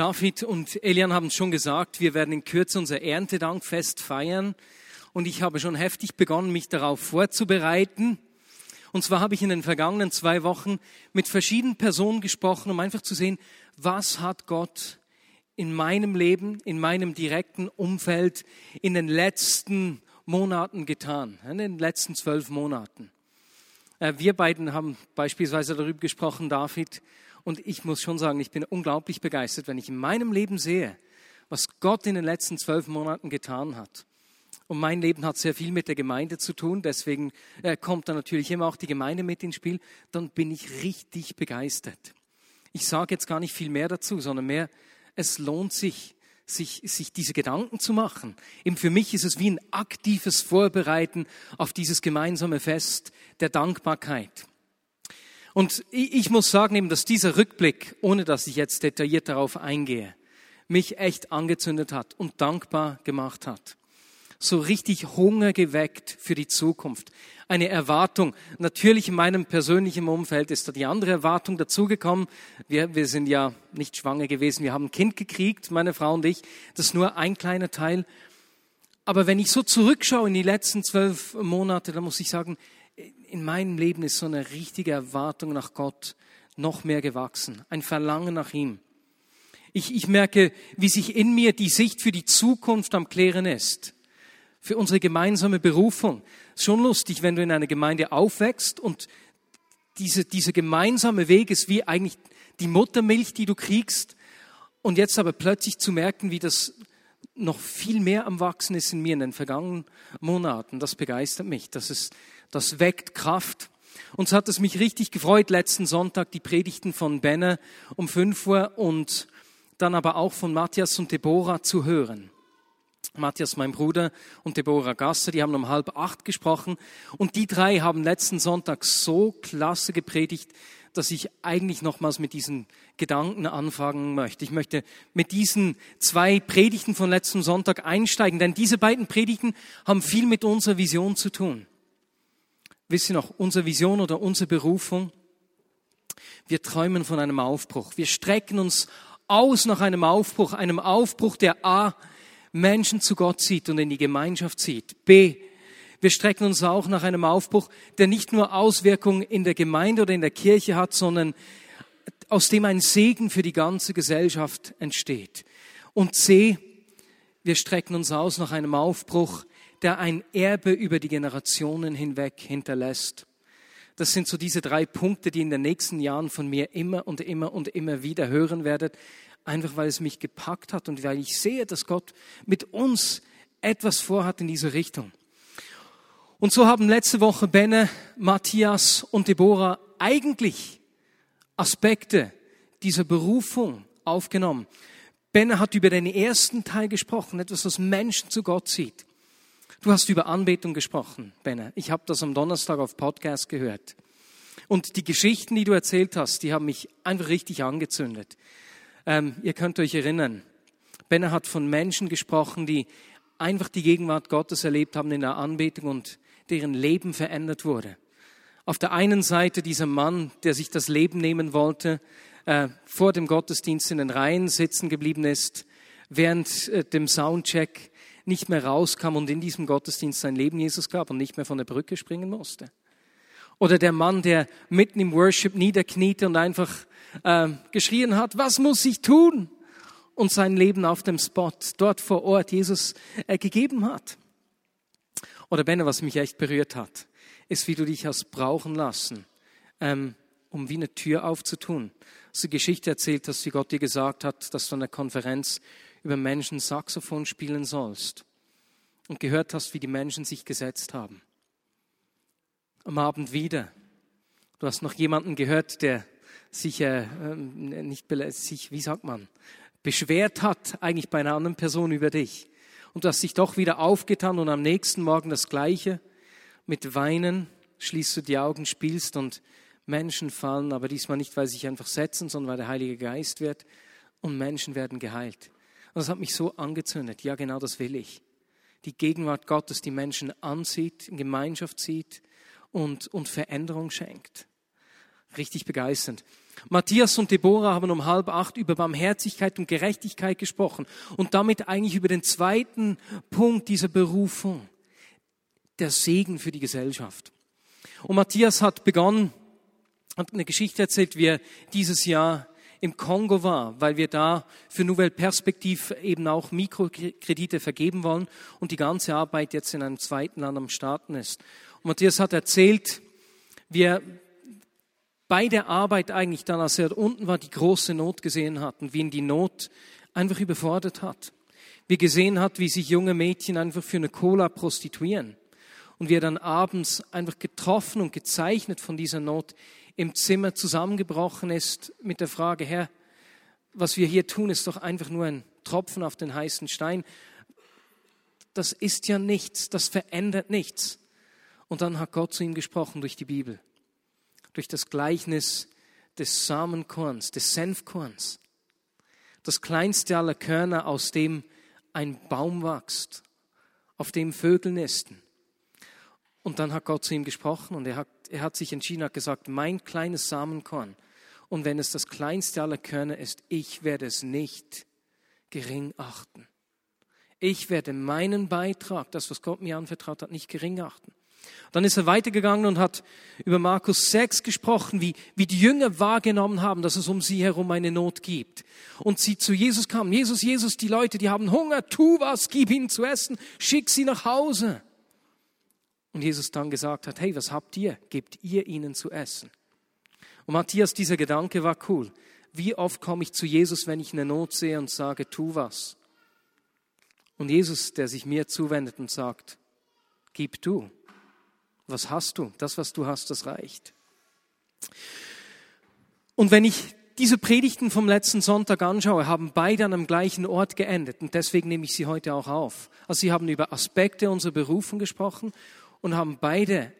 David und Elian haben es schon gesagt, wir werden in Kürze unser Erntedankfest feiern. Und ich habe schon heftig begonnen, mich darauf vorzubereiten. Und zwar habe ich in den vergangenen zwei Wochen mit verschiedenen Personen gesprochen, um einfach zu sehen, was hat Gott in meinem Leben, in meinem direkten Umfeld in den letzten Monaten getan, in den letzten zwölf Monaten. Äh, wir beiden haben beispielsweise darüber gesprochen, David, und ich muss schon sagen, ich bin unglaublich begeistert, wenn ich in meinem Leben sehe, was Gott in den letzten zwölf Monaten getan hat. Und mein Leben hat sehr viel mit der Gemeinde zu tun, deswegen äh, kommt da natürlich immer auch die Gemeinde mit ins Spiel. Dann bin ich richtig begeistert. Ich sage jetzt gar nicht viel mehr dazu, sondern mehr, es lohnt sich, sich, sich diese Gedanken zu machen. Eben für mich ist es wie ein aktives Vorbereiten auf dieses gemeinsame Fest der Dankbarkeit. Und ich muss sagen eben, dass dieser Rückblick, ohne dass ich jetzt detailliert darauf eingehe, mich echt angezündet hat und dankbar gemacht hat. So richtig Hunger geweckt für die Zukunft. Eine Erwartung. Natürlich in meinem persönlichen Umfeld ist da die andere Erwartung dazugekommen. Wir, wir sind ja nicht schwanger gewesen. Wir haben ein Kind gekriegt, meine Frau und ich. Das ist nur ein kleiner Teil. Aber wenn ich so zurückschaue in die letzten zwölf Monate, dann muss ich sagen, in meinem Leben ist so eine richtige Erwartung nach Gott noch mehr gewachsen, ein Verlangen nach ihm. Ich, ich merke, wie sich in mir die Sicht für die Zukunft am Klären ist, für unsere gemeinsame Berufung. Schon lustig, wenn du in einer Gemeinde aufwächst und diese, dieser gemeinsame Weg ist wie eigentlich die Muttermilch, die du kriegst. Und jetzt aber plötzlich zu merken, wie das noch viel mehr am Wachsen ist in mir in den vergangenen Monaten, das begeistert mich. Das ist, das weckt Kraft. Und so hat es mich richtig gefreut, letzten Sonntag die Predigten von Benne um 5 Uhr und dann aber auch von Matthias und Deborah zu hören. Matthias, mein Bruder, und Deborah Gasser, die haben um halb acht gesprochen. Und die drei haben letzten Sonntag so klasse gepredigt, dass ich eigentlich nochmals mit diesen Gedanken anfangen möchte. Ich möchte mit diesen zwei Predigten von letzten Sonntag einsteigen, denn diese beiden Predigten haben viel mit unserer Vision zu tun wisst ihr noch, unsere Vision oder unsere Berufung? Wir träumen von einem Aufbruch. Wir strecken uns aus nach einem Aufbruch, einem Aufbruch, der A, Menschen zu Gott zieht und in die Gemeinschaft zieht. B, wir strecken uns auch nach einem Aufbruch, der nicht nur Auswirkungen in der Gemeinde oder in der Kirche hat, sondern aus dem ein Segen für die ganze Gesellschaft entsteht. Und C, wir strecken uns aus nach einem Aufbruch, der ein Erbe über die Generationen hinweg hinterlässt. Das sind so diese drei Punkte, die in den nächsten Jahren von mir immer und immer und immer wieder hören werdet, einfach weil es mich gepackt hat und weil ich sehe, dass Gott mit uns etwas vorhat in diese Richtung. Und so haben letzte Woche Benne, Matthias und Deborah eigentlich Aspekte dieser Berufung aufgenommen. Benne hat über den ersten Teil gesprochen, etwas, was Menschen zu Gott zieht. Du hast über Anbetung gesprochen, Benne. Ich habe das am Donnerstag auf Podcast gehört. Und die Geschichten, die du erzählt hast, die haben mich einfach richtig angezündet. Ähm, ihr könnt euch erinnern, Benne hat von Menschen gesprochen, die einfach die Gegenwart Gottes erlebt haben in der Anbetung und deren Leben verändert wurde. Auf der einen Seite dieser Mann, der sich das Leben nehmen wollte, äh, vor dem Gottesdienst in den Reihen sitzen geblieben ist, während äh, dem Soundcheck nicht mehr rauskam und in diesem Gottesdienst sein Leben Jesus gab und nicht mehr von der Brücke springen musste. Oder der Mann, der mitten im Worship niederkniete und einfach äh, geschrien hat, was muss ich tun? Und sein Leben auf dem Spot, dort vor Ort, Jesus äh, gegeben hat. Oder Benne, was mich echt berührt hat, ist, wie du dich hast brauchen lassen, ähm, um wie eine Tür aufzutun. Dass du Geschichte erzählt hast, wie Gott dir gesagt hat, dass du an der Konferenz über Menschen Saxophon spielen sollst und gehört hast, wie die Menschen sich gesetzt haben. Am Abend wieder. Du hast noch jemanden gehört, der sich äh, ähm, nicht sich, wie sagt man, beschwert hat eigentlich bei einer anderen Person über dich. Und du hast dich doch wieder aufgetan und am nächsten Morgen das Gleiche. Mit Weinen schließt du die Augen, spielst und Menschen fallen, aber diesmal nicht, weil sie sich einfach setzen, sondern weil der Heilige Geist wird und Menschen werden geheilt. Und das hat mich so angezündet. Ja, genau das will ich. Die Gegenwart Gottes, die Menschen ansieht, in Gemeinschaft sieht und, und Veränderung schenkt. Richtig begeisternd. Matthias und Deborah haben um halb acht über Barmherzigkeit und Gerechtigkeit gesprochen und damit eigentlich über den zweiten Punkt dieser Berufung, der Segen für die Gesellschaft. Und Matthias hat begonnen, hat eine Geschichte erzählt, wie er dieses Jahr im Kongo war, weil wir da für Nouvelle Perspektiv eben auch Mikrokredite vergeben wollen und die ganze Arbeit jetzt in einem zweiten Land am Starten ist. Und Matthias hat erzählt, wie er bei der Arbeit eigentlich dann, als er unten war, die große Not gesehen hat und wie ihn die Not einfach überfordert hat. Wie gesehen hat, wie sich junge Mädchen einfach für eine Cola prostituieren. Und wie er dann abends einfach getroffen und gezeichnet von dieser Not im Zimmer zusammengebrochen ist mit der Frage, Herr, was wir hier tun, ist doch einfach nur ein Tropfen auf den heißen Stein. Das ist ja nichts, das verändert nichts. Und dann hat Gott zu ihm gesprochen durch die Bibel, durch das Gleichnis des Samenkorns, des Senfkorns, das kleinste aller Körner, aus dem ein Baum wächst, auf dem Vögel nisten. Und dann hat Gott zu ihm gesprochen und er hat, er hat sich entschieden, hat gesagt, mein kleines Samenkorn. Und wenn es das kleinste aller Körner ist, ich werde es nicht gering achten. Ich werde meinen Beitrag, das, was Gott mir anvertraut hat, nicht gering achten. Dann ist er weitergegangen und hat über Markus 6 gesprochen, wie, wie die Jünger wahrgenommen haben, dass es um sie herum eine Not gibt. Und sie zu Jesus kamen. Jesus, Jesus, die Leute, die haben Hunger, tu was, gib ihnen zu essen, schick sie nach Hause. Und Jesus dann gesagt hat, hey, was habt ihr? Gebt ihr ihnen zu essen. Und Matthias, dieser Gedanke war cool. Wie oft komme ich zu Jesus, wenn ich eine Not sehe und sage, tu was? Und Jesus, der sich mir zuwendet und sagt, gib du. Was hast du? Das, was du hast, das reicht. Und wenn ich diese Predigten vom letzten Sonntag anschaue, haben beide an einem gleichen Ort geendet. Und deswegen nehme ich sie heute auch auf. Also sie haben über Aspekte unserer Berufung gesprochen und haben beide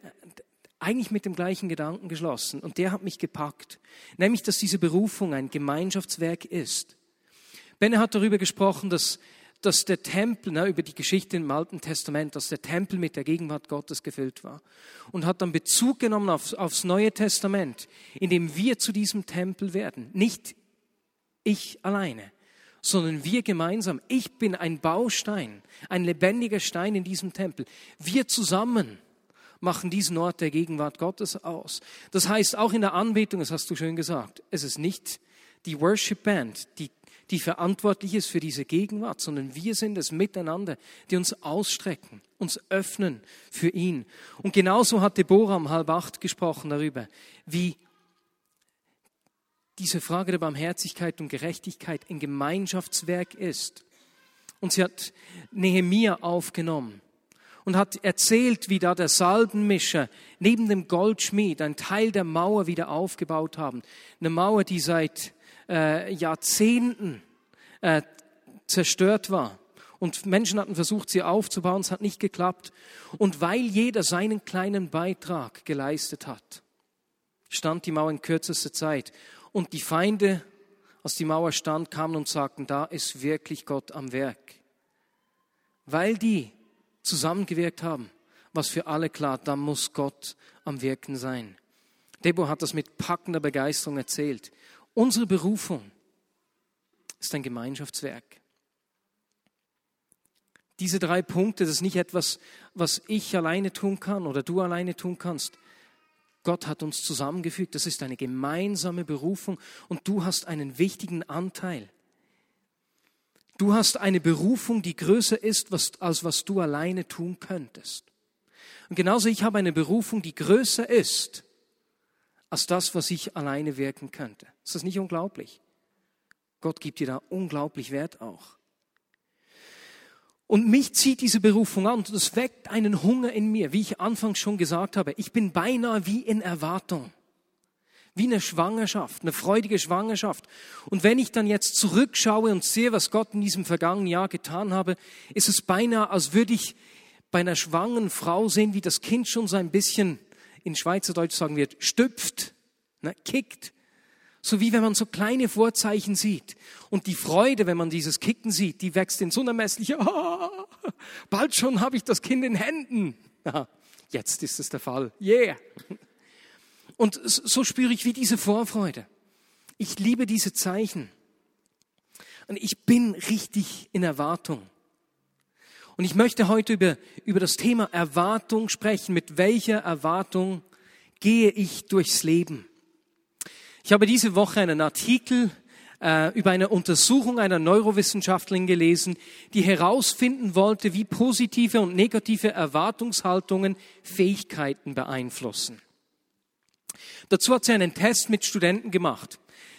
eigentlich mit dem gleichen Gedanken geschlossen. Und der hat mich gepackt. Nämlich, dass diese Berufung ein Gemeinschaftswerk ist. Benne hat darüber gesprochen, dass, dass der Tempel, ne, über die Geschichte im Alten Testament, dass der Tempel mit der Gegenwart Gottes gefüllt war. Und hat dann Bezug genommen aufs, aufs Neue Testament, indem wir zu diesem Tempel werden. Nicht ich alleine, sondern wir gemeinsam. Ich bin ein Baustein, ein lebendiger Stein in diesem Tempel. Wir zusammen machen diesen Ort der Gegenwart Gottes aus. Das heißt, auch in der Anbetung, das hast du schön gesagt, es ist nicht die Worship Band, die, die verantwortlich ist für diese Gegenwart, sondern wir sind es miteinander, die uns ausstrecken, uns öffnen für ihn. Und genauso hat Deborah um halb acht gesprochen darüber, wie diese Frage der Barmherzigkeit und Gerechtigkeit ein Gemeinschaftswerk ist. Und sie hat Nehemia aufgenommen und hat erzählt, wie da der Salbenmischer neben dem Goldschmied ein Teil der Mauer wieder aufgebaut haben. Eine Mauer, die seit äh, Jahrzehnten äh, zerstört war. Und Menschen hatten versucht, sie aufzubauen, es hat nicht geklappt. Und weil jeder seinen kleinen Beitrag geleistet hat, stand die Mauer in kürzester Zeit. Und die Feinde, als die Mauer stand, kamen und sagten, da ist wirklich Gott am Werk. Weil die zusammengewirkt haben, was für alle klar, da muss Gott am Wirken sein. Debo hat das mit packender Begeisterung erzählt. Unsere Berufung ist ein Gemeinschaftswerk. Diese drei Punkte, das ist nicht etwas, was ich alleine tun kann oder du alleine tun kannst. Gott hat uns zusammengefügt. Das ist eine gemeinsame Berufung und du hast einen wichtigen Anteil. Du hast eine Berufung, die größer ist, als was du alleine tun könntest. Und genauso ich habe eine Berufung, die größer ist als das, was ich alleine wirken könnte. Ist das nicht unglaublich? Gott gibt dir da unglaublich Wert auch. Und mich zieht diese Berufung an und es weckt einen Hunger in mir, wie ich anfangs schon gesagt habe. Ich bin beinahe wie in Erwartung. Wie eine Schwangerschaft, eine freudige Schwangerschaft. Und wenn ich dann jetzt zurückschaue und sehe, was Gott in diesem vergangenen Jahr getan habe, ist es beinahe, als würde ich bei einer schwangeren Frau sehen, wie das Kind schon so ein bisschen, in Schweizerdeutsch sagen wird, stüpft, ne, kickt. So wie wenn man so kleine Vorzeichen sieht. Und die Freude, wenn man dieses Kicken sieht, die wächst in so unermesslich. Oh, bald schon habe ich das Kind in Händen. Ja, jetzt ist es der Fall. Yeah. Und so spüre ich wie diese Vorfreude. Ich liebe diese Zeichen. Und ich bin richtig in Erwartung. Und ich möchte heute über, über das Thema Erwartung sprechen. Mit welcher Erwartung gehe ich durchs Leben? Ich habe diese Woche einen Artikel äh, über eine Untersuchung einer Neurowissenschaftlerin gelesen, die herausfinden wollte, wie positive und negative Erwartungshaltungen Fähigkeiten beeinflussen. Dazu hat sie einen Test mit Studenten gemacht.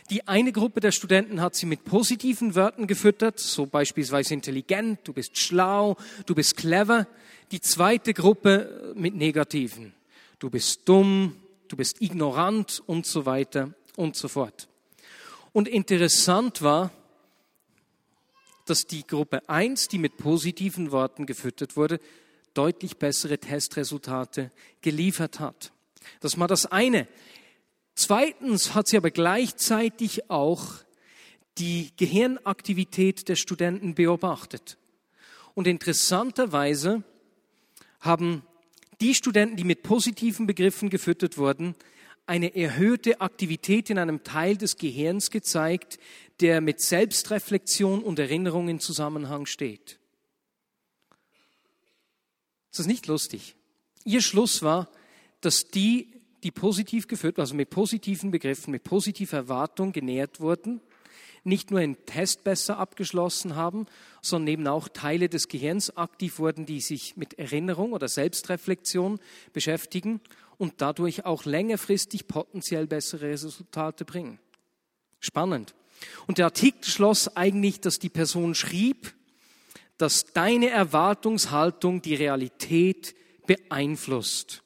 Die eine Gruppe der Studenten hat sie mit positiven Wörtern gefüttert, so beispielsweise intelligent, du bist schlau, du bist clever. Die zweite Gruppe mit negativen. Du bist dumm, du bist ignorant und so weiter und so fort. Und interessant war, dass die Gruppe 1, die mit positiven Worten gefüttert wurde, deutlich bessere Testresultate geliefert hat. Das war das eine. Zweitens hat sie aber gleichzeitig auch die Gehirnaktivität der Studenten beobachtet. Und interessanterweise haben die Studenten, die mit positiven Begriffen gefüttert wurden, eine erhöhte Aktivität in einem Teil des Gehirns gezeigt, der mit Selbstreflexion und Erinnerung in Zusammenhang steht. Das ist nicht lustig. Ihr Schluss war, dass die, die positiv geführt, also mit positiven Begriffen, mit positiver Erwartung genährt wurden, nicht nur einen Test besser abgeschlossen haben, sondern eben auch Teile des Gehirns aktiv wurden, die sich mit Erinnerung oder Selbstreflexion beschäftigen und dadurch auch längerfristig potenziell bessere Resultate bringen. Spannend. Und der Artikel schloss eigentlich, dass die Person schrieb, dass deine Erwartungshaltung die Realität beeinflusst.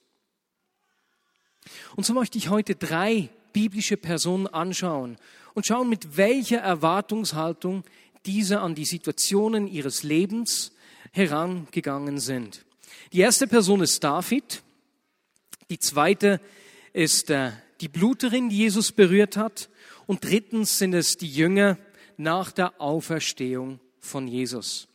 Und so möchte ich heute drei biblische Personen anschauen und schauen, mit welcher Erwartungshaltung diese an die Situationen ihres Lebens herangegangen sind. Die erste Person ist David. Die zweite ist äh, die Bluterin, die Jesus berührt hat. Und drittens sind es die Jünger nach der Auferstehung von Jesus.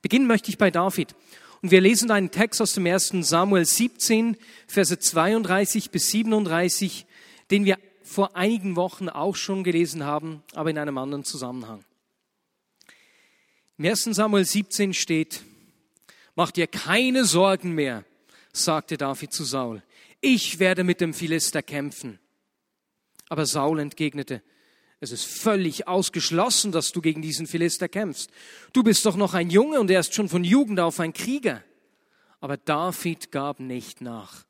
Beginnen möchte ich bei David. Und wir lesen einen Text aus dem 1. Samuel 17, Verse 32 bis 37, den wir vor einigen Wochen auch schon gelesen haben, aber in einem anderen Zusammenhang. Im 1. Samuel 17 steht, Macht dir keine Sorgen mehr, sagte David zu Saul, ich werde mit dem Philister kämpfen. Aber Saul entgegnete, es ist völlig ausgeschlossen, dass du gegen diesen Philister kämpfst. Du bist doch noch ein Junge und er ist schon von Jugend auf ein Krieger. Aber David gab nicht nach.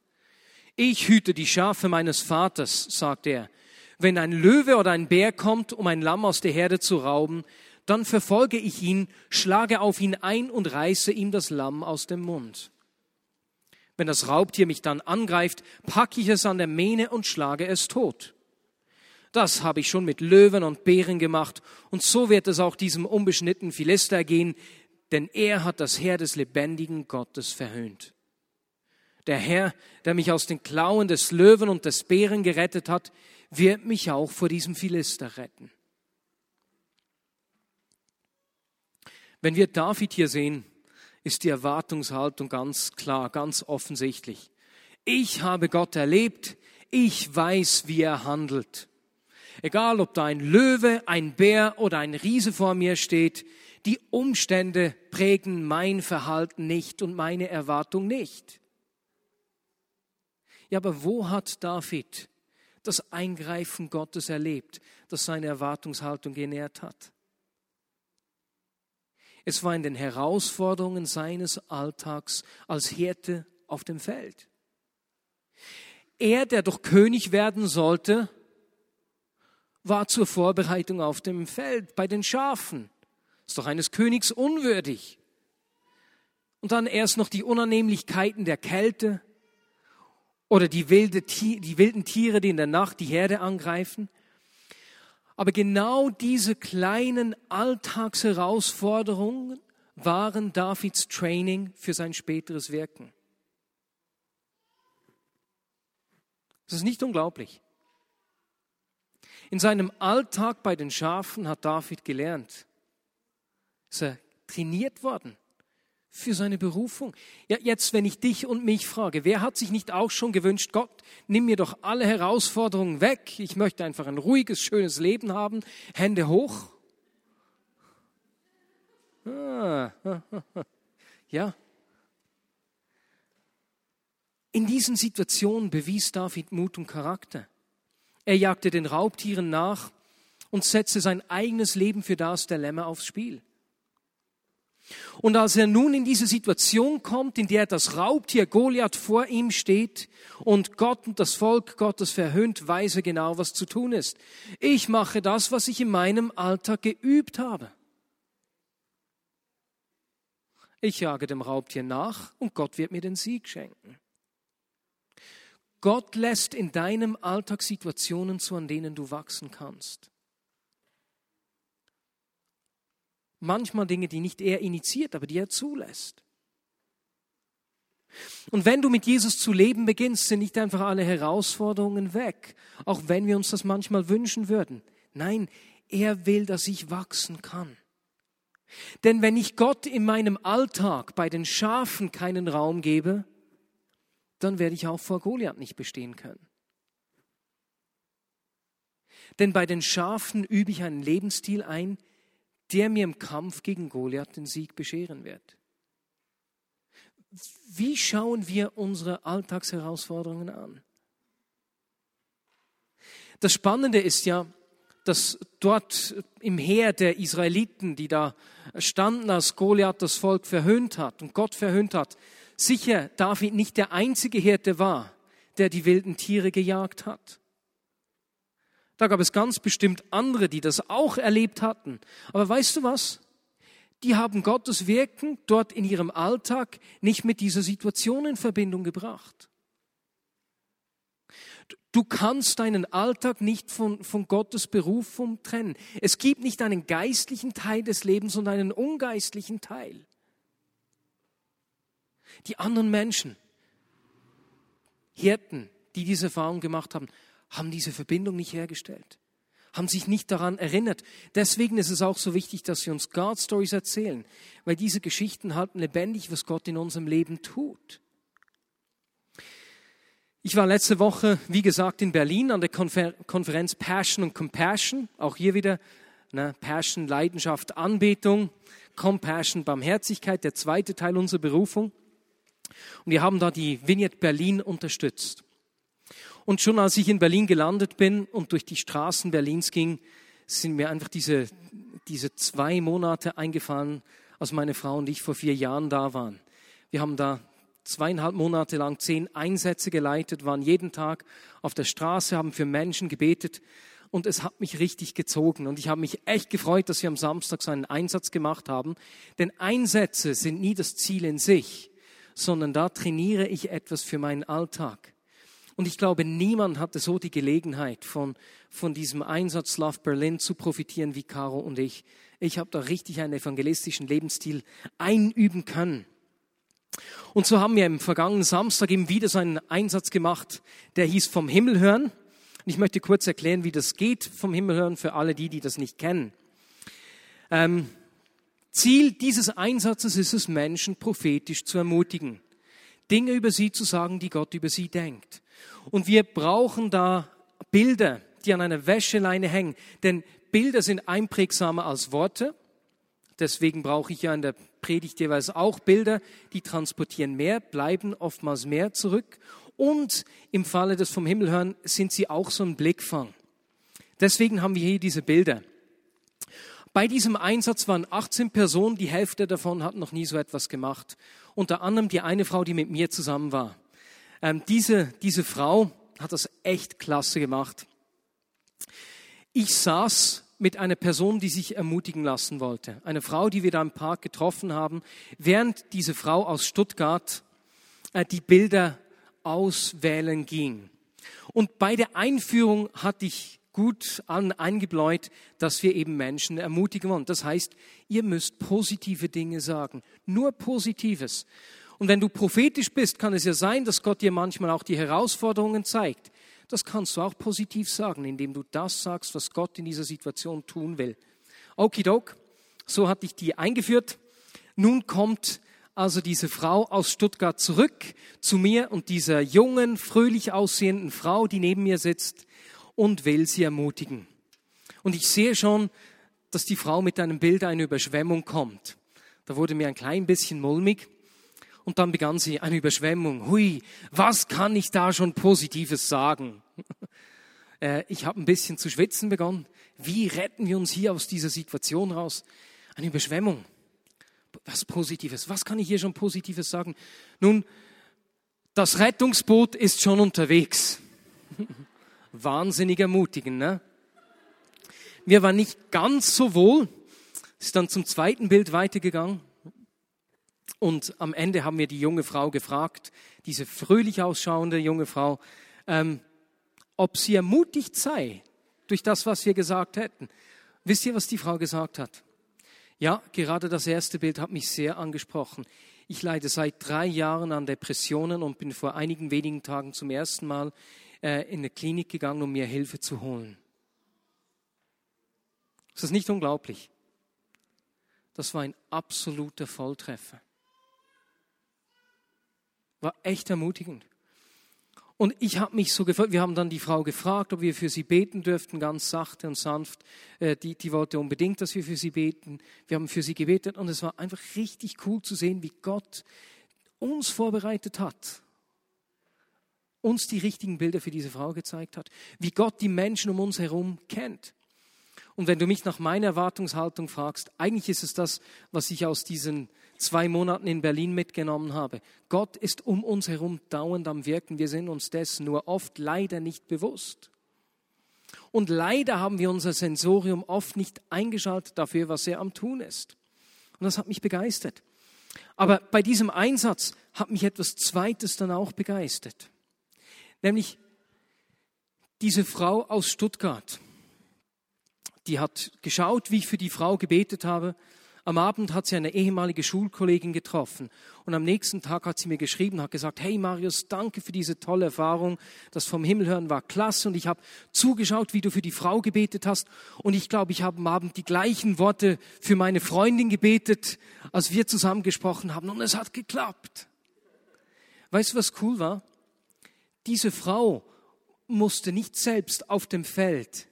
Ich hüte die Schafe meines Vaters, sagte er. Wenn ein Löwe oder ein Bär kommt, um ein Lamm aus der Herde zu rauben, dann verfolge ich ihn, schlage auf ihn ein und reiße ihm das Lamm aus dem Mund. Wenn das Raubtier mich dann angreift, packe ich es an der Mähne und schlage es tot. Das habe ich schon mit Löwen und Bären gemacht, und so wird es auch diesem unbeschnittenen Philister gehen, denn er hat das Heer des lebendigen Gottes verhöhnt. Der Herr, der mich aus den Klauen des Löwen und des Bären gerettet hat, wird mich auch vor diesem Philister retten. Wenn wir David hier sehen, ist die Erwartungshaltung ganz klar, ganz offensichtlich. Ich habe Gott erlebt, ich weiß, wie er handelt. Egal, ob da ein Löwe, ein Bär oder ein Riese vor mir steht, die Umstände prägen mein Verhalten nicht und meine Erwartung nicht. Ja, aber wo hat David das Eingreifen Gottes erlebt, das seine Erwartungshaltung genährt hat? Es war in den Herausforderungen seines Alltags als Hirte auf dem Feld. Er, der doch König werden sollte, war zur Vorbereitung auf dem Feld bei den Schafen. Ist doch eines Königs unwürdig. Und dann erst noch die Unannehmlichkeiten der Kälte oder die, wilde, die wilden Tiere, die in der Nacht die Herde angreifen. Aber genau diese kleinen Alltagsherausforderungen waren Davids Training für sein späteres Wirken. Das ist nicht unglaublich. In seinem Alltag bei den Schafen hat David gelernt. Ist er trainiert worden für seine Berufung. Ja, jetzt, wenn ich dich und mich frage, wer hat sich nicht auch schon gewünscht, Gott, nimm mir doch alle Herausforderungen weg. Ich möchte einfach ein ruhiges, schönes Leben haben. Hände hoch. Ah, ja. In diesen Situationen bewies David Mut und Charakter. Er jagte den Raubtieren nach und setzte sein eigenes Leben für das der Lämmer aufs Spiel. Und als er nun in diese Situation kommt, in der das Raubtier Goliath vor ihm steht und Gott und das Volk Gottes verhöhnt, weiß er genau, was zu tun ist. Ich mache das, was ich in meinem Alltag geübt habe. Ich jage dem Raubtier nach und Gott wird mir den Sieg schenken. Gott lässt in deinem Alltag Situationen zu, an denen du wachsen kannst. Manchmal Dinge, die nicht er initiiert, aber die er zulässt. Und wenn du mit Jesus zu leben beginnst, sind nicht einfach alle Herausforderungen weg, auch wenn wir uns das manchmal wünschen würden. Nein, er will, dass ich wachsen kann. Denn wenn ich Gott in meinem Alltag bei den Schafen keinen Raum gebe, dann werde ich auch vor Goliath nicht bestehen können. Denn bei den Schafen übe ich einen Lebensstil ein, der mir im Kampf gegen Goliath den Sieg bescheren wird. Wie schauen wir unsere Alltagsherausforderungen an? Das Spannende ist ja, dass dort im Heer der Israeliten, die da standen, als Goliath das Volk verhöhnt hat und Gott verhöhnt hat, sicher David nicht der einzige Hirte war, der die wilden Tiere gejagt hat. Da gab es ganz bestimmt andere, die das auch erlebt hatten. Aber weißt du was? Die haben Gottes Wirken dort in ihrem Alltag nicht mit dieser Situation in Verbindung gebracht. Du kannst deinen Alltag nicht von, von Gottes Berufung trennen. Es gibt nicht einen geistlichen Teil des Lebens und einen ungeistlichen Teil. Die anderen Menschen, Hirten, die diese Erfahrung gemacht haben, haben diese Verbindung nicht hergestellt, haben sich nicht daran erinnert. Deswegen ist es auch so wichtig, dass wir uns God Stories erzählen, weil diese Geschichten halten lebendig, was Gott in unserem Leben tut. Ich war letzte Woche, wie gesagt, in Berlin an der Konfer Konferenz Passion und Compassion. Auch hier wieder ne, Passion, Leidenschaft, Anbetung, Compassion, Barmherzigkeit, der zweite Teil unserer Berufung. Und wir haben da die Vignette Berlin unterstützt. Und schon als ich in Berlin gelandet bin und durch die Straßen Berlins ging, sind mir einfach diese, diese zwei Monate eingefallen, als meine Frau und ich vor vier Jahren da waren. Wir haben da zweieinhalb Monate lang zehn Einsätze geleitet, waren jeden Tag auf der Straße, haben für Menschen gebetet und es hat mich richtig gezogen und ich habe mich echt gefreut, dass wir am Samstag so einen Einsatz gemacht haben, denn Einsätze sind nie das Ziel in sich, sondern da trainiere ich etwas für meinen Alltag. Und ich glaube, niemand hatte so die Gelegenheit, von, von diesem Einsatz Love Berlin zu profitieren wie Caro und ich. Ich habe da richtig einen evangelistischen Lebensstil einüben können. Und so haben wir im vergangenen Samstag eben wieder so einen Einsatz gemacht, der hieß vom Himmel hören. Und ich möchte kurz erklären, wie das geht, vom Himmel hören, für alle die, die das nicht kennen. Ähm, Ziel dieses Einsatzes ist es, Menschen prophetisch zu ermutigen. Dinge über sie zu sagen, die Gott über sie denkt. Und wir brauchen da Bilder, die an einer Wäscheleine hängen. Denn Bilder sind einprägsamer als Worte. Deswegen brauche ich ja in der Predigt jeweils auch Bilder, die transportieren mehr, bleiben oftmals mehr zurück. Und im Falle des vom Himmel hören sind sie auch so ein Blickfang. Deswegen haben wir hier diese Bilder. Bei diesem Einsatz waren 18 Personen, die Hälfte davon hat noch nie so etwas gemacht. Unter anderem die eine Frau, die mit mir zusammen war. Ähm, diese, diese Frau hat das echt klasse gemacht. Ich saß mit einer Person, die sich ermutigen lassen wollte. Eine Frau, die wir da im Park getroffen haben, während diese Frau aus Stuttgart äh, die Bilder auswählen ging. Und bei der Einführung hatte ich gut allen eingebläut, dass wir eben Menschen ermutigen wollen. Das heißt, ihr müsst positive Dinge sagen. Nur Positives. Und wenn du prophetisch bist, kann es ja sein, dass Gott dir manchmal auch die Herausforderungen zeigt. Das kannst du auch positiv sagen, indem du das sagst, was Gott in dieser Situation tun will. Okidok, so hatte ich die eingeführt. Nun kommt also diese Frau aus Stuttgart zurück zu mir und dieser jungen, fröhlich aussehenden Frau, die neben mir sitzt, und will sie ermutigen. Und ich sehe schon, dass die Frau mit einem Bild eine Überschwemmung kommt. Da wurde mir ein klein bisschen mulmig. Und dann begann sie eine Überschwemmung. Hui, was kann ich da schon Positives sagen? Äh, ich habe ein bisschen zu schwitzen begonnen. Wie retten wir uns hier aus dieser Situation raus? Eine Überschwemmung. Was Positives? Was kann ich hier schon Positives sagen? Nun, das Rettungsboot ist schon unterwegs. Wahnsinnig ermutigend, ne? Mir war nicht ganz so wohl. Ist dann zum zweiten Bild weitergegangen. Und am Ende haben wir die junge Frau gefragt, diese fröhlich ausschauende junge Frau, ähm, ob sie ermutigt sei durch das, was wir gesagt hätten. Wisst ihr, was die Frau gesagt hat? Ja, gerade das erste Bild hat mich sehr angesprochen. Ich leide seit drei Jahren an Depressionen und bin vor einigen wenigen Tagen zum ersten Mal äh, in eine Klinik gegangen, um mir Hilfe zu holen. Ist das nicht unglaublich? Das war ein absoluter Volltreffer. War echt ermutigend. Und ich habe mich so gefreut, wir haben dann die Frau gefragt, ob wir für sie beten dürften, ganz sachte und sanft. Äh, die, die wollte unbedingt, dass wir für sie beten. Wir haben für sie gebetet und es war einfach richtig cool zu sehen, wie Gott uns vorbereitet hat, uns die richtigen Bilder für diese Frau gezeigt hat, wie Gott die Menschen um uns herum kennt. Und wenn du mich nach meiner Erwartungshaltung fragst, eigentlich ist es das, was ich aus diesen zwei Monaten in Berlin mitgenommen habe. Gott ist um uns herum dauernd am Wirken. Wir sind uns dessen nur oft leider nicht bewusst. Und leider haben wir unser Sensorium oft nicht eingeschaltet dafür, was er am Tun ist. Und das hat mich begeistert. Aber bei diesem Einsatz hat mich etwas Zweites dann auch begeistert. Nämlich diese Frau aus Stuttgart die hat geschaut, wie ich für die Frau gebetet habe. Am Abend hat sie eine ehemalige Schulkollegin getroffen und am nächsten Tag hat sie mir geschrieben, hat gesagt, hey Marius, danke für diese tolle Erfahrung. Das vom Himmel hören war klasse und ich habe zugeschaut, wie du für die Frau gebetet hast und ich glaube, ich habe am Abend die gleichen Worte für meine Freundin gebetet, als wir zusammen gesprochen haben und es hat geklappt. Weißt du, was cool war? Diese Frau musste nicht selbst auf dem Feld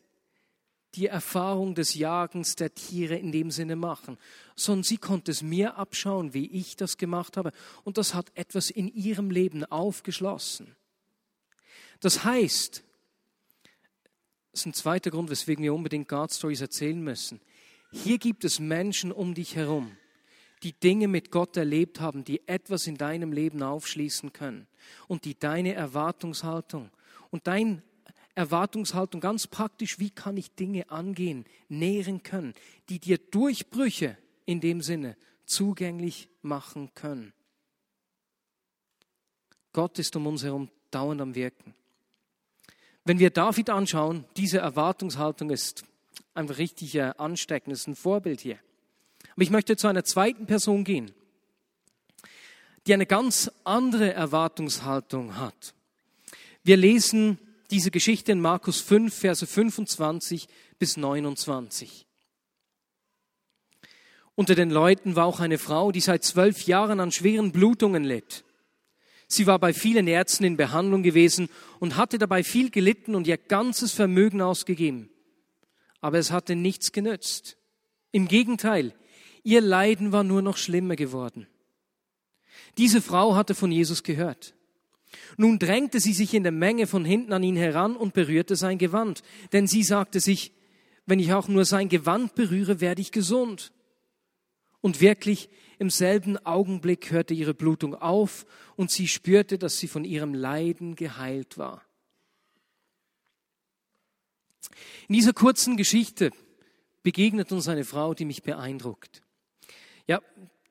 die Erfahrung des Jagens der Tiere in dem Sinne machen, sondern sie konnte es mir abschauen, wie ich das gemacht habe. Und das hat etwas in ihrem Leben aufgeschlossen. Das heißt, das ist ein zweiter Grund, weswegen wir unbedingt God Stories erzählen müssen. Hier gibt es Menschen um dich herum, die Dinge mit Gott erlebt haben, die etwas in deinem Leben aufschließen können und die deine Erwartungshaltung und dein Erwartungshaltung ganz praktisch, wie kann ich Dinge angehen, nähren können, die dir Durchbrüche in dem Sinne zugänglich machen können. Gott ist um uns herum dauernd am Wirken. Wenn wir David anschauen, diese Erwartungshaltung ist einfach richtig äh, ansteckend, ist ein Vorbild hier. Aber ich möchte zu einer zweiten Person gehen, die eine ganz andere Erwartungshaltung hat. Wir lesen diese Geschichte in Markus 5, Verse 25 bis 29. Unter den Leuten war auch eine Frau, die seit zwölf Jahren an schweren Blutungen litt. Sie war bei vielen Ärzten in Behandlung gewesen und hatte dabei viel gelitten und ihr ganzes Vermögen ausgegeben. Aber es hatte nichts genützt. Im Gegenteil, ihr Leiden war nur noch schlimmer geworden. Diese Frau hatte von Jesus gehört. Nun drängte sie sich in der Menge von hinten an ihn heran und berührte sein Gewand, denn sie sagte sich, wenn ich auch nur sein Gewand berühre, werde ich gesund. Und wirklich im selben Augenblick hörte ihre Blutung auf und sie spürte, dass sie von ihrem Leiden geheilt war. In dieser kurzen Geschichte begegnet uns eine Frau, die mich beeindruckt. Ja,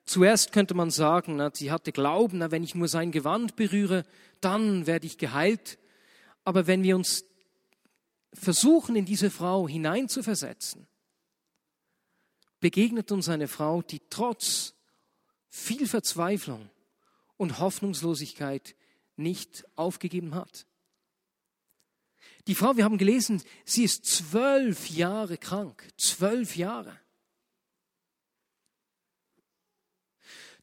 Zuerst könnte man sagen, sie hatte Glauben, wenn ich nur sein Gewand berühre, dann werde ich geheilt. Aber wenn wir uns versuchen, in diese Frau hineinzuversetzen, begegnet uns eine Frau, die trotz viel Verzweiflung und Hoffnungslosigkeit nicht aufgegeben hat. Die Frau, wir haben gelesen, sie ist zwölf Jahre krank, zwölf Jahre.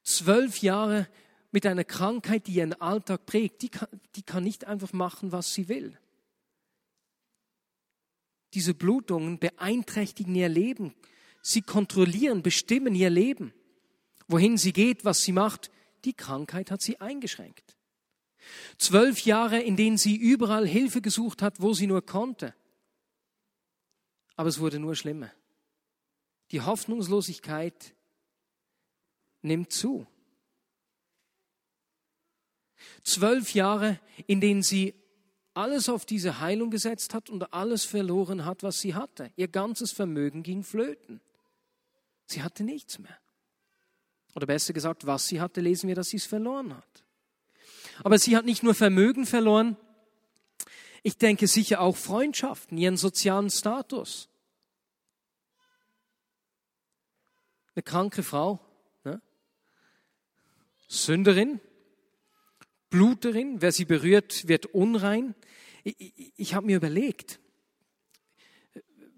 Zwölf Jahre mit einer Krankheit, die ihren Alltag prägt, die kann, die kann nicht einfach machen, was sie will. Diese Blutungen beeinträchtigen ihr Leben. Sie kontrollieren, bestimmen ihr Leben. Wohin sie geht, was sie macht, die Krankheit hat sie eingeschränkt. Zwölf Jahre, in denen sie überall Hilfe gesucht hat, wo sie nur konnte. Aber es wurde nur schlimmer. Die Hoffnungslosigkeit nimmt zu. Zwölf Jahre, in denen sie alles auf diese Heilung gesetzt hat und alles verloren hat, was sie hatte. Ihr ganzes Vermögen ging flöten. Sie hatte nichts mehr. Oder besser gesagt, was sie hatte, lesen wir, dass sie es verloren hat. Aber sie hat nicht nur Vermögen verloren, ich denke sicher auch Freundschaften, ihren sozialen Status. Eine kranke Frau? Sünderin, Bluterin, wer sie berührt, wird unrein. Ich, ich, ich habe mir überlegt,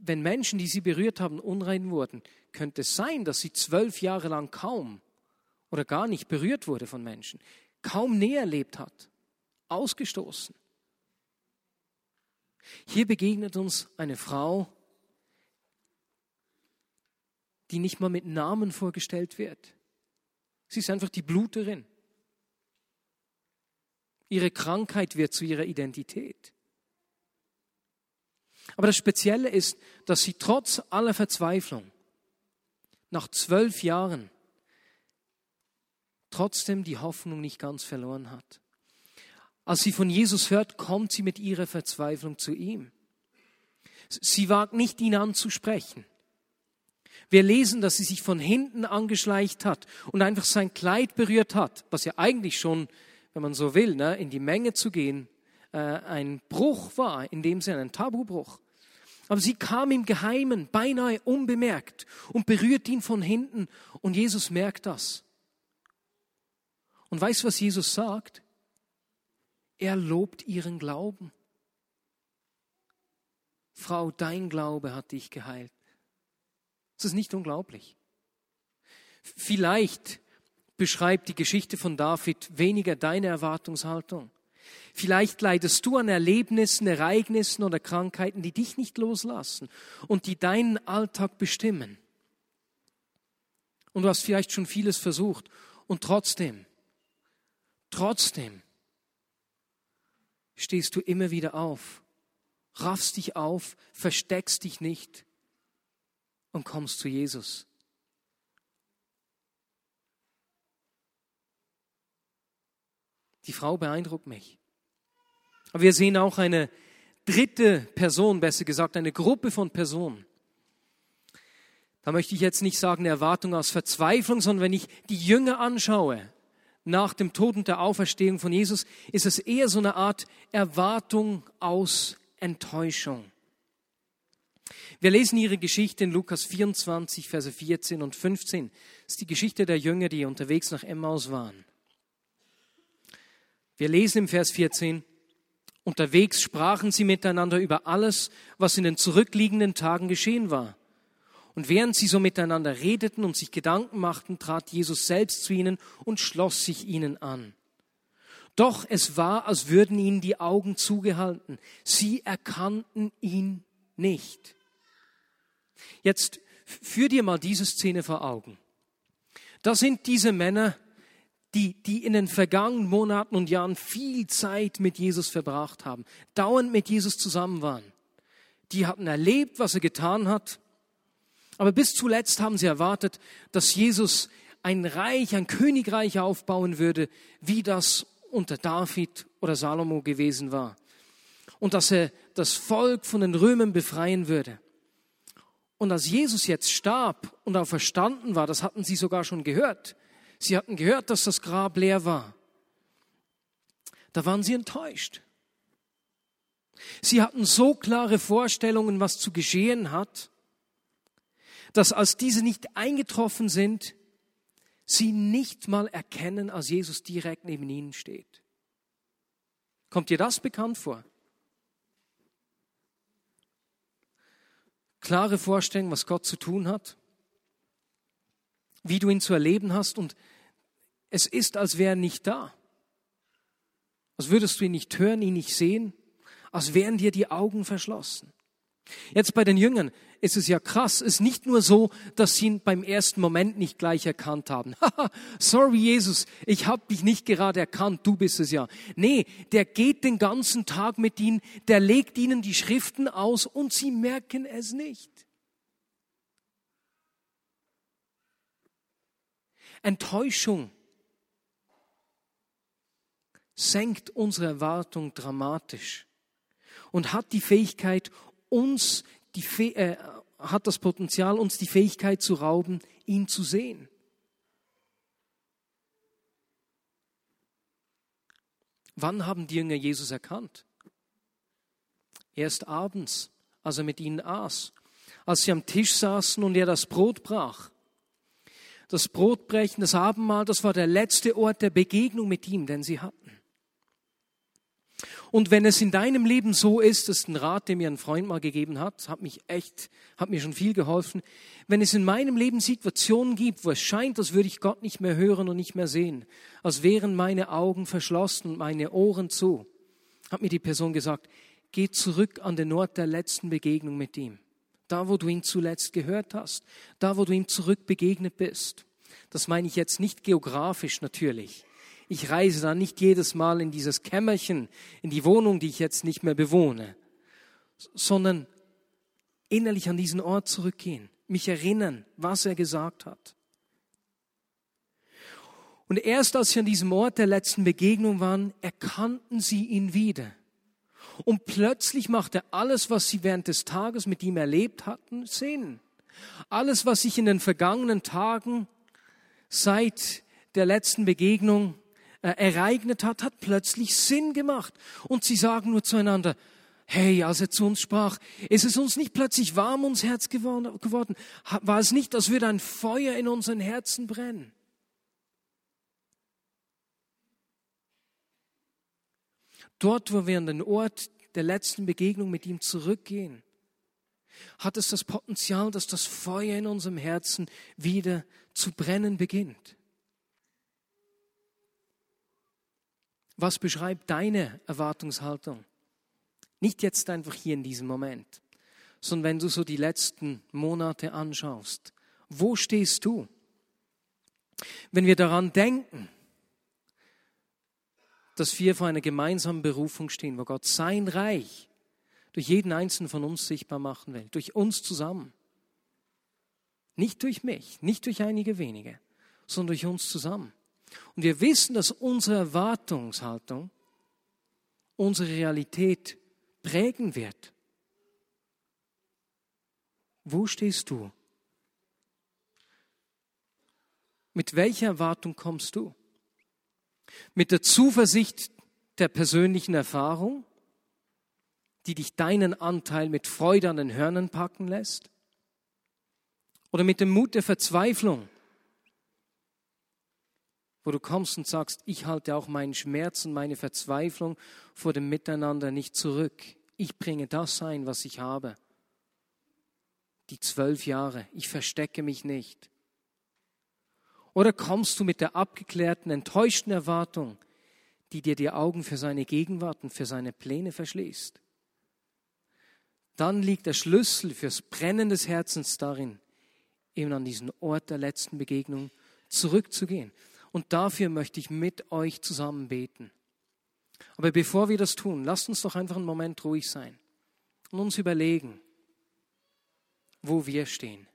wenn Menschen, die sie berührt haben, unrein wurden, könnte es sein, dass sie zwölf Jahre lang kaum oder gar nicht berührt wurde von Menschen, kaum näher erlebt hat, ausgestoßen. Hier begegnet uns eine Frau, die nicht mal mit Namen vorgestellt wird. Sie ist einfach die Bluterin. Ihre Krankheit wird zu ihrer Identität. Aber das Spezielle ist, dass sie trotz aller Verzweiflung nach zwölf Jahren trotzdem die Hoffnung nicht ganz verloren hat. Als sie von Jesus hört, kommt sie mit ihrer Verzweiflung zu ihm. Sie wagt nicht, ihn anzusprechen. Wir lesen, dass sie sich von hinten angeschleicht hat und einfach sein Kleid berührt hat, was ja eigentlich schon, wenn man so will, ne, in die Menge zu gehen, äh, ein Bruch war, in dem Sinne ein Tabubruch. Aber sie kam im Geheimen, beinahe unbemerkt und berührt ihn von hinten und Jesus merkt das. Und weißt was Jesus sagt? Er lobt ihren Glauben. Frau, dein Glaube hat dich geheilt. Das ist nicht unglaublich. Vielleicht beschreibt die Geschichte von David weniger deine Erwartungshaltung. Vielleicht leidest du an Erlebnissen, Ereignissen oder Krankheiten, die dich nicht loslassen und die deinen Alltag bestimmen. Und du hast vielleicht schon vieles versucht und trotzdem, trotzdem stehst du immer wieder auf, raffst dich auf, versteckst dich nicht und kommst zu Jesus. Die Frau beeindruckt mich. Aber wir sehen auch eine dritte Person, besser gesagt, eine Gruppe von Personen. Da möchte ich jetzt nicht sagen, eine Erwartung aus Verzweiflung, sondern wenn ich die Jünger anschaue, nach dem Tod und der Auferstehung von Jesus, ist es eher so eine Art Erwartung aus Enttäuschung. Wir lesen ihre Geschichte in Lukas 24, Verse 14 und 15. Das ist die Geschichte der Jünger, die unterwegs nach Emmaus waren. Wir lesen im Vers 14, unterwegs sprachen sie miteinander über alles, was in den zurückliegenden Tagen geschehen war. Und während sie so miteinander redeten und sich Gedanken machten, trat Jesus selbst zu ihnen und schloss sich ihnen an. Doch es war, als würden ihnen die Augen zugehalten. Sie erkannten ihn nicht. Jetzt führ dir mal diese Szene vor Augen. Da sind diese Männer, die, die in den vergangenen Monaten und Jahren viel Zeit mit Jesus verbracht haben, dauernd mit Jesus zusammen waren. Die hatten erlebt, was er getan hat, aber bis zuletzt haben sie erwartet, dass Jesus ein Reich, ein Königreich aufbauen würde, wie das unter David oder Salomo gewesen war. Und dass er das Volk von den Römern befreien würde. Und als Jesus jetzt starb und auch verstanden war, das hatten sie sogar schon gehört. Sie hatten gehört, dass das Grab leer war. Da waren sie enttäuscht. Sie hatten so klare Vorstellungen, was zu geschehen hat, dass als diese nicht eingetroffen sind, sie nicht mal erkennen, als Jesus direkt neben ihnen steht. Kommt dir das bekannt vor? Klare Vorstellung, was Gott zu tun hat, wie du ihn zu erleben hast. Und Es ist, als wäre er nicht da. Als würdest du ihn nicht hören, ihn nicht sehen, als wären dir die Augen verschlossen. Jetzt bei den Jüngern ist es ja krass. Es ist nicht nur so, dass sie ihn beim ersten Moment nicht gleich erkannt haben. Sorry, Jesus, ich habe dich nicht gerade erkannt, du bist es ja. Nee, der geht den ganzen Tag mit ihnen, der legt ihnen die Schriften aus und sie merken es nicht. Enttäuschung senkt unsere Erwartung dramatisch und hat die Fähigkeit, uns die, äh, hat das Potenzial, uns die Fähigkeit zu rauben, ihn zu sehen. Wann haben die Jünger Jesus erkannt? Erst abends, als er mit ihnen aß, als sie am Tisch saßen und er das Brot brach. Das Brotbrechen, das Abendmahl, das war der letzte Ort der Begegnung mit ihm, den sie hatten. Und wenn es in deinem Leben so ist, das ist ein Rat, den mir ein Freund mal gegeben hat, hat mich echt, hat mir schon viel geholfen. Wenn es in meinem Leben Situationen gibt, wo es scheint, als würde ich Gott nicht mehr hören und nicht mehr sehen, als wären meine Augen verschlossen und meine Ohren zu, hat mir die Person gesagt, geh zurück an den Ort der letzten Begegnung mit ihm. Da, wo du ihn zuletzt gehört hast, da, wo du ihm zurück begegnet bist. Das meine ich jetzt nicht geografisch natürlich ich reise dann nicht jedes Mal in dieses Kämmerchen, in die Wohnung, die ich jetzt nicht mehr bewohne, sondern innerlich an diesen Ort zurückgehen, mich erinnern, was er gesagt hat. Und erst als sie an diesem Ort der letzten Begegnung waren, erkannten sie ihn wieder. Und plötzlich machte alles, was sie während des Tages mit ihm erlebt hatten, Sinn. Alles, was sich in den vergangenen Tagen seit der letzten Begegnung äh, ereignet hat, hat plötzlich Sinn gemacht. Und sie sagen nur zueinander, hey, als er zu uns sprach, ist es uns nicht plötzlich warm ums Herz geworden? War es nicht, als würde ein Feuer in unseren Herzen brennen? Dort, wo wir an den Ort der letzten Begegnung mit ihm zurückgehen, hat es das Potenzial, dass das Feuer in unserem Herzen wieder zu brennen beginnt. Was beschreibt deine Erwartungshaltung? Nicht jetzt einfach hier in diesem Moment, sondern wenn du so die letzten Monate anschaust. Wo stehst du? Wenn wir daran denken, dass wir vor einer gemeinsamen Berufung stehen, wo Gott sein Reich durch jeden einzelnen von uns sichtbar machen will, durch uns zusammen. Nicht durch mich, nicht durch einige wenige, sondern durch uns zusammen. Und wir wissen, dass unsere Erwartungshaltung unsere Realität prägen wird. Wo stehst du? Mit welcher Erwartung kommst du? Mit der Zuversicht der persönlichen Erfahrung, die dich deinen Anteil mit Freude an den Hörnern packen lässt? Oder mit dem Mut der Verzweiflung, wo du kommst und sagst, ich halte auch meinen Schmerz und meine Verzweiflung vor dem Miteinander nicht zurück. Ich bringe das ein, was ich habe. Die zwölf Jahre, ich verstecke mich nicht. Oder kommst du mit der abgeklärten, enttäuschten Erwartung, die dir die Augen für seine Gegenwart und für seine Pläne verschließt? Dann liegt der Schlüssel fürs Brennen des Herzens darin, eben an diesen Ort der letzten Begegnung zurückzugehen. Und dafür möchte ich mit euch zusammen beten. Aber bevor wir das tun, lasst uns doch einfach einen Moment ruhig sein und uns überlegen, wo wir stehen.